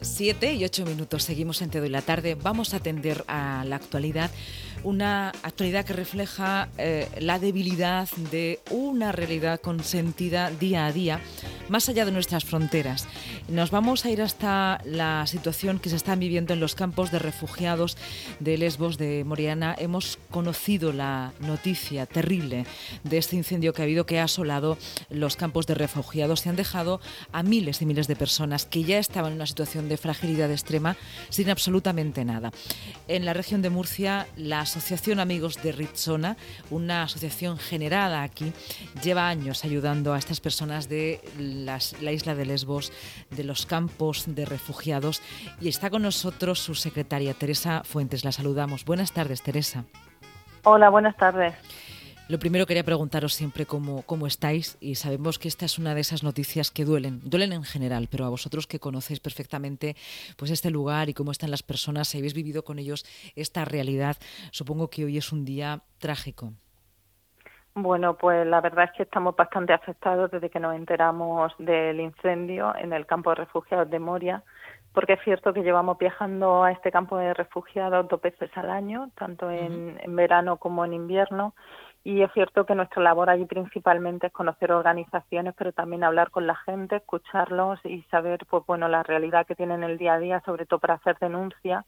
Siete y ocho minutos, seguimos en Te doy la tarde. Vamos a atender a la actualidad, una actualidad que refleja eh, la debilidad de una realidad consentida día a día, más allá de nuestras fronteras. Nos vamos a ir hasta la situación que se está viviendo en los campos de refugiados de Lesbos, de Moriana. Hemos conocido la noticia terrible de este incendio que ha habido, que ha asolado los campos de refugiados y han dejado a miles y miles de personas que ya estaban en una situación de fragilidad extrema sin absolutamente nada. En la región de Murcia, la Asociación Amigos de Rizona, una asociación generada aquí, lleva años ayudando a estas personas de la isla de Lesbos, de los campos de refugiados, y está con nosotros su secretaria, Teresa Fuentes. La saludamos. Buenas tardes, Teresa. Hola, buenas tardes. Lo primero quería preguntaros siempre cómo, cómo estáis y sabemos que esta es una de esas noticias que duelen, duelen en general, pero a vosotros que conocéis perfectamente pues este lugar y cómo están las personas, si habéis vivido con ellos esta realidad, supongo que hoy es un día trágico. Bueno, pues la verdad es que estamos bastante afectados desde que nos enteramos del incendio en el campo de refugiados de Moria, porque es cierto que llevamos viajando a este campo de refugiados dos veces al año, tanto en verano como en invierno, y es cierto que nuestra labor allí principalmente es conocer organizaciones, pero también hablar con la gente, escucharlos y saber, pues bueno, la realidad que tienen el día a día, sobre todo para hacer denuncias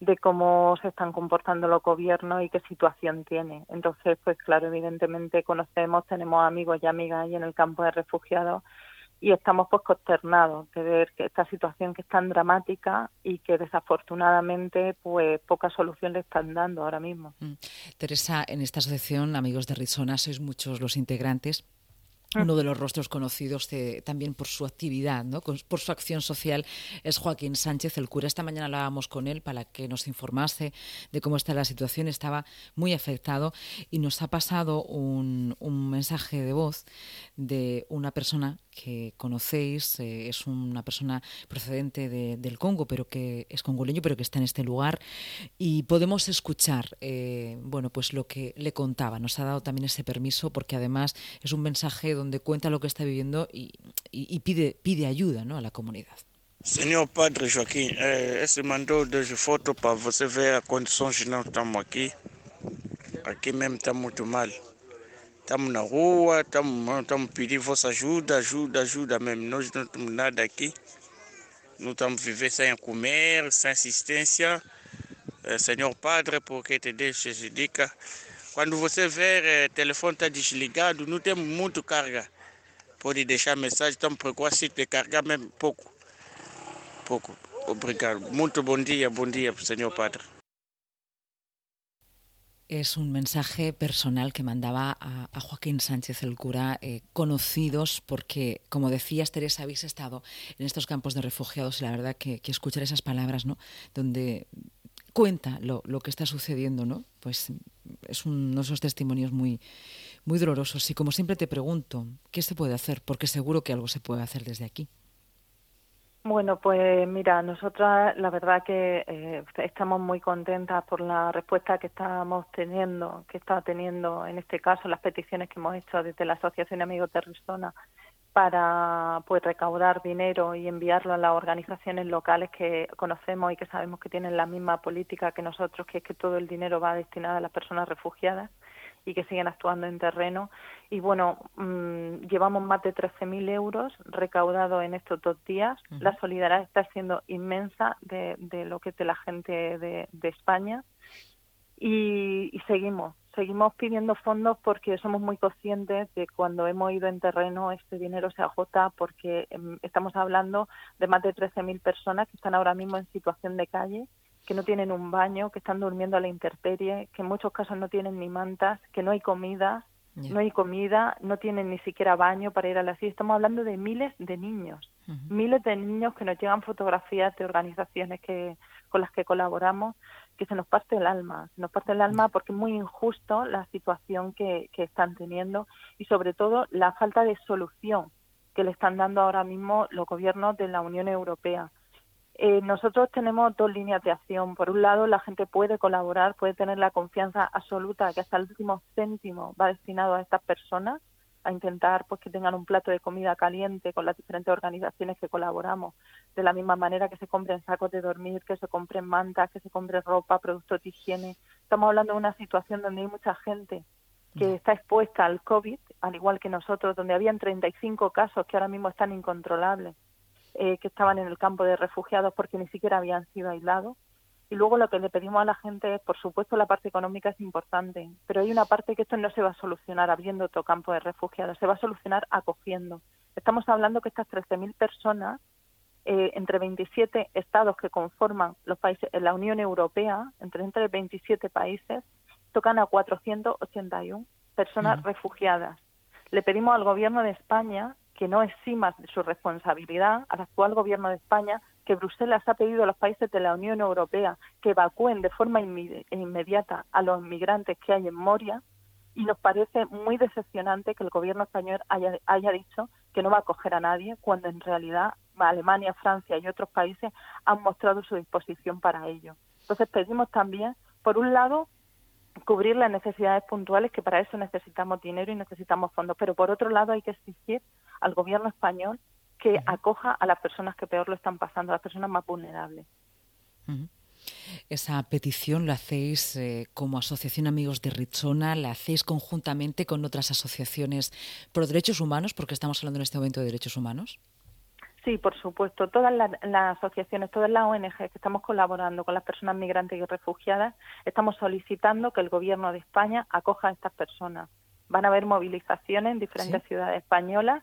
de cómo se están comportando los gobiernos y qué situación tiene. Entonces, pues claro, evidentemente conocemos, tenemos amigos y amigas ahí en el campo de refugiados y estamos pues consternados de ver que esta situación que es tan dramática y que desafortunadamente pues poca solución le están dando ahora mismo. Mm. Teresa, en esta asociación Amigos de Rizona sois muchos los integrantes uno de los rostros conocidos también por su actividad, ¿no? por su acción social, es Joaquín Sánchez, el cura. Esta mañana hablábamos con él para que nos informase de cómo está la situación. Estaba muy afectado y nos ha pasado un, mensaje de voz de una persona que conocéis, eh, es una persona procedente del Congo, pero que es congoleño, pero que está en este lugar. Y podemos escuchar eh, bueno, pues lo que le contaba. Nos ha dado también ese permiso porque además es un mensaje donde cuenta lo que está viviendo y, pide, ayuda ¿no? a la comunidad. Senhor Padre Joaquim, é, esse mandou desde foto para você ver a condições que estamos aqui. Aqui mesmo está muito mal. Estamos na rua, estamos, estamos pedindo vossa ajuda, ajuda, ajuda mesmo. Nós não temos nada aqui. Não estamos vivendo sem comer, sem assistência. É, Senhor Padre, porque te deixa dica quando você vê o telefone está desligado, não tem muito carga. Pode deixar mensagem, estamos procurando de carregar mesmo pouco. Pouco. Obrigado. Muito bom dia, bom dia, Senhor Padre. Es un mensaje personal que mandaba a, Joaquín Sánchez el cura, eh, conocidos porque, como decías, Teresa, habéis estado en estos campos de refugiados y la verdad que, que escuchar esas palabras, ¿no? Donde cuenta lo, que está sucediendo, ¿no? Pues es uno de esos testimonios muy, muy dolorosos. Y como siempre te pregunto, ¿qué se puede hacer? Porque seguro que algo se puede hacer desde aquí. Bueno, pues mira, nosotras la verdad que eh, estamos muy contentas por la respuesta que estamos teniendo, que está teniendo en este caso las peticiones que hemos hecho desde la Asociación Amigos de Rizona para pues recaudar dinero y enviarlo a las organizaciones locales que conocemos y que sabemos que tienen la misma política que nosotros, que es que todo el dinero va destinado a las personas refugiadas y que siguen actuando en terreno. Y bueno, mm, llevamos más de 13.000 euros recaudados en estos dos días. La solidaridad está siendo inmensa de, de lo que es de la gente de, de España y, y seguimos, seguimos pidiendo fondos porque somos muy conscientes de cuando hemos ido en terreno este dinero se agota porque em, estamos hablando de más de 13.000 personas que están ahora mismo en situación de calle, que no tienen un baño, que están durmiendo a la intemperie, que en muchos casos no tienen ni mantas, que no hay comida, no hay comida, no tienen ni siquiera baño para ir a la ciudad. Estamos hablando de miles de niños, miles de niños que nos llegan fotografías de organizaciones que con las que colaboramos que se nos parte el alma, se nos parte el alma porque es muy injusto la situación que, que están teniendo y sobre todo la falta de solución que le están dando ahora mismo los gobiernos de la Unión Europea. Eh, nosotros tenemos dos líneas de acción. Por un lado, la gente puede colaborar, puede tener la confianza absoluta que hasta el último céntimo va destinado a estas personas a intentar pues que tengan un plato de comida caliente con las diferentes organizaciones que colaboramos, de la misma manera que se compren sacos de dormir, que se compren mantas, que se compre ropa, productos de higiene. Estamos hablando de una situación donde hay mucha gente que está expuesta al COVID, al igual que nosotros, donde habían 35 casos que ahora mismo están incontrolables, eh, que estaban en el campo de refugiados porque ni siquiera habían sido aislados. Y luego lo que le pedimos a la gente es, por supuesto, la parte económica es importante, pero hay una parte que esto no se va a solucionar abriendo otro campo de refugiados, se va a solucionar acogiendo. Estamos hablando que estas 13.000 personas, eh, entre 27 estados que conforman los países, en la Unión Europea, entre, entre 27 países, tocan a 481 personas refugiadas. Le pedimos al Gobierno de España que no exima de su responsabilidad, al actual Gobierno de España, que Bruselas ha pedido a los países de la Unión Europea que evacúen de forma inmediata a los inmigrantes que hay en Moria y nos parece muy decepcionante que el gobierno español haya, haya dicho que no va a acoger a nadie cuando en realidad Alemania, Francia y otros países han mostrado su disposición para ello. Entonces pedimos también, por un lado, cubrir las necesidades puntuales, que para eso necesitamos dinero y necesitamos fondos, pero por otro lado hay que exigir al gobierno español que acoja a las personas que peor lo están pasando, a las personas más vulnerables. Esa petición la hacéis eh, como Asociación Amigos de Richona, la hacéis conjuntamente con otras asociaciones pro derechos humanos, porque estamos hablando en este momento de derechos humanos. Sí, por supuesto. Todas las, asociaciones, todas las ONG que estamos colaborando con las personas migrantes y refugiadas, estamos solicitando que el Gobierno de España acoja a estas personas. Van a haber movilizaciones en diferentes ciudades españolas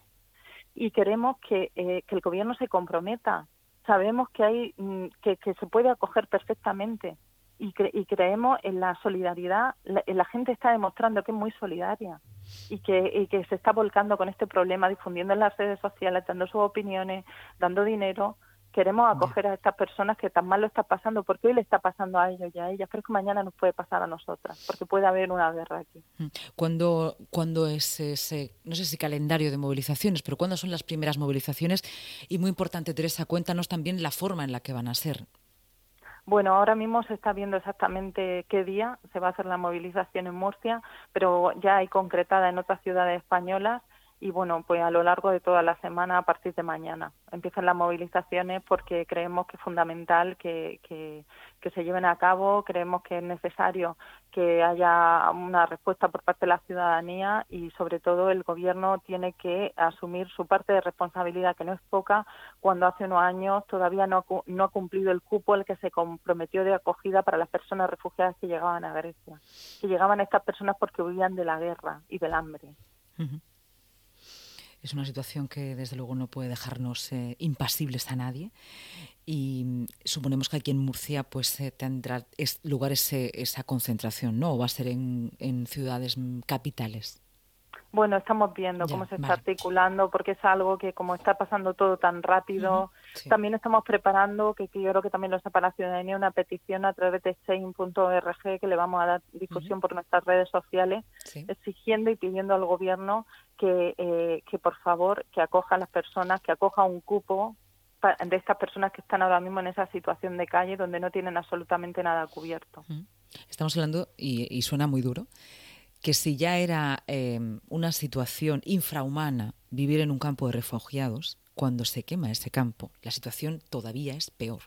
y queremos que, eh, que el Gobierno se comprometa. Sabemos que hay mm, que, que se puede acoger perfectamente y, y creemos en la solidaridad. La, gente está demostrando que es muy solidaria y que, y que se está volcando con este problema, difundiendo en las redes sociales, dando sus opiniones, dando dinero. Queremos acoger a estas personas que tan mal lo está pasando, porque hoy le está pasando a ellos y a ellas, pero es que mañana nos puede pasar a nosotras, porque puede haber una guerra aquí. Mm. ¿Cuándo, cuando es ese, no sé si calendario de movilizaciones, pero cuándo son las primeras movilizaciones? Y muy importante, Teresa, cuéntanos también la forma en la que van a ser. Bueno, ahora mismo se está viendo exactamente qué día se va a hacer la movilización en Murcia, pero ya hay concretada en otras ciudades españolas y bueno, pues a lo largo de toda la semana a partir de mañana empiezan las movilizaciones porque creemos que es fundamental que, que, se lleven a cabo, creemos que es necesario que haya una respuesta por parte de la ciudadanía y sobre todo el gobierno tiene que asumir su parte de responsabilidad, que no es poca, cuando hace unos años todavía no, no ha cumplido el cupo al que se comprometió de acogida para las personas refugiadas que llegaban a Grecia, que llegaban estas personas porque huían de la guerra y del hambre es una situación que desde luego no puede dejarnos eh, impasibles a nadie y mm, suponemos que aquí en Murcia pues eh, tendrá lugar esa concentración, ¿no? ¿O va a ser en, en ciudades mm, capitales? Bueno, estamos viendo cómo se está articulando, porque es algo que como está pasando todo tan rápido, también estamos preparando, que, yo creo que también lo sepa la ciudadanía, una petición a través de sein.org que le vamos a dar difusión por nuestras redes sociales, exigiendo y pidiendo al gobierno que, eh, que por favor que acoja a las personas, que acoja un cupo de estas personas que están ahora mismo en esa situación de calle donde no tienen absolutamente nada cubierto. Estamos hablando, y, y suena muy duro, que si ya era em, una situación infrahumana vivir en un campo de refugiados, cuando se quema ese campo, la situación todavía es peor.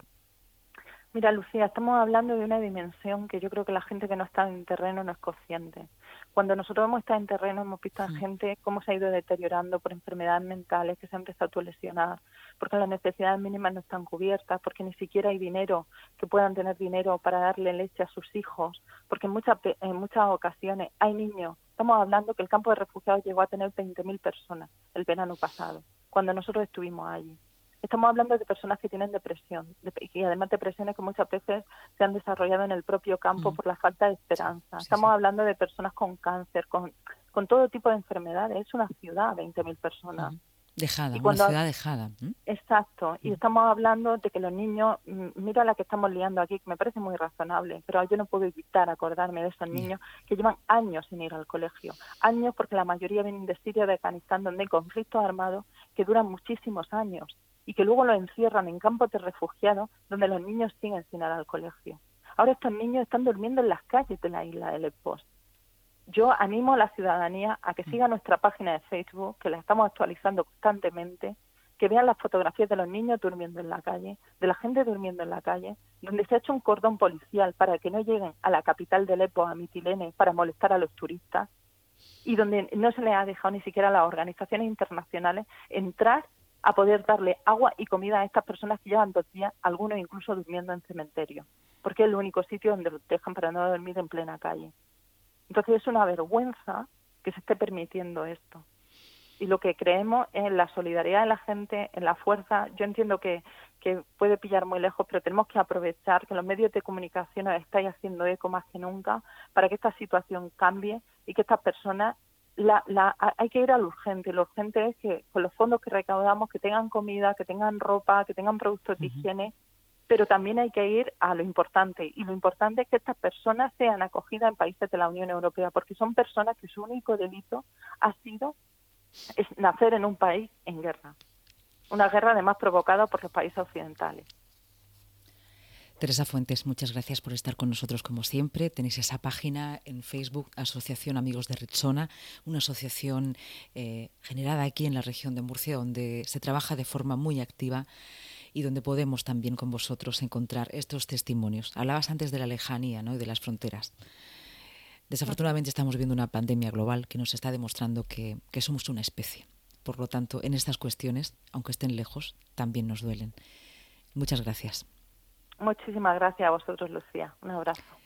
Mira, Lucía, estamos hablando de una dimensión que yo creo que la gente que no está en terreno no es consciente. Cuando nosotros hemos estado en terreno hemos visto a gente cómo se ha ido deteriorando por enfermedades mentales, que se han empezado a lesionar, porque las necesidades mínimas no están cubiertas, porque ni siquiera hay dinero, que puedan tener dinero para darle leche a sus hijos, porque en muchas, en muchas ocasiones hay niños. Estamos hablando que el campo de refugiados llegó a tener 20.000 personas el verano pasado, cuando nosotros estuvimos allí. Estamos hablando de personas que tienen depresión y además depresiones que muchas veces se han desarrollado en el propio campo mm. por la falta de esperanza. Estamos hablando de personas con cáncer, con, con todo tipo de enfermedades. Es una ciudad, 20.000 personas. Dejada, una ciudad dejada. Exacto, y mm. estamos hablando de que los niños, mm, mira la que estamos liando aquí, que me parece muy razonable, pero yo no puedo evitar acordarme de esos niños que llevan años sin ir al colegio, años porque la mayoría vienen de Siria, de Afganistán, donde hay conflictos armados que duran muchísimos años y que luego lo encierran en campos de refugiados donde los niños siguen sin ir al colegio. Ahora estos niños están durmiendo en las calles de la isla de Lesbos. yo animo a la ciudadanía a que siga nuestra página de Facebook, que la estamos actualizando constantemente, que vean las fotografías de los niños durmiendo en la calle, de la gente durmiendo en la calle, donde se ha hecho un cordón policial para que no lleguen a la capital del EPO, a Mitilene, para molestar a los turistas, y donde no se les ha dejado ni siquiera a las organizaciones internacionales entrar a poder darle agua y comida a estas personas que llevan dos días, algunos incluso durmiendo en cementerio, porque es el único sitio donde los dejan para no dormir en plena calle. Entonces es una vergüenza que se esté permitiendo esto. Y lo que creemos es en la solidaridad de la gente, en la fuerza. Yo entiendo que, que puede pillar muy lejos, pero tenemos que aprovechar que los medios de comunicación nos están haciendo eco más que nunca para que esta situación cambie y que estas personas la, la, hay que ir al urgente. Lo urgente es que con los fondos que recaudamos, que tengan comida, que tengan ropa, que tengan productos de higiene, pero también hay que ir a lo importante. Y lo importante es que estas personas sean acogidas en países de la Unión Europea, porque son personas que su único delito ha sido es nacer en un país en guerra. Una guerra además provocada por los países occidentales. Teresa Fuentes, muchas gracias por estar con nosotros como siempre. Tenéis esa página en Facebook, Asociación Amigos de Ritsona, una asociación eh, generada aquí en la región de Murcia, donde se trabaja de forma muy activa y donde podemos también con vosotros encontrar estos testimonios. Hablabas antes de la lejanía ¿no? y de las fronteras. Desafortunadamente estamos viendo una pandemia global que nos está demostrando que, que somos una especie. Por lo tanto, en estas cuestiones, aunque estén lejos, también nos duelen. Muchas gracias. Muchísimas gracias a vosotros, Lucía. Un abrazo.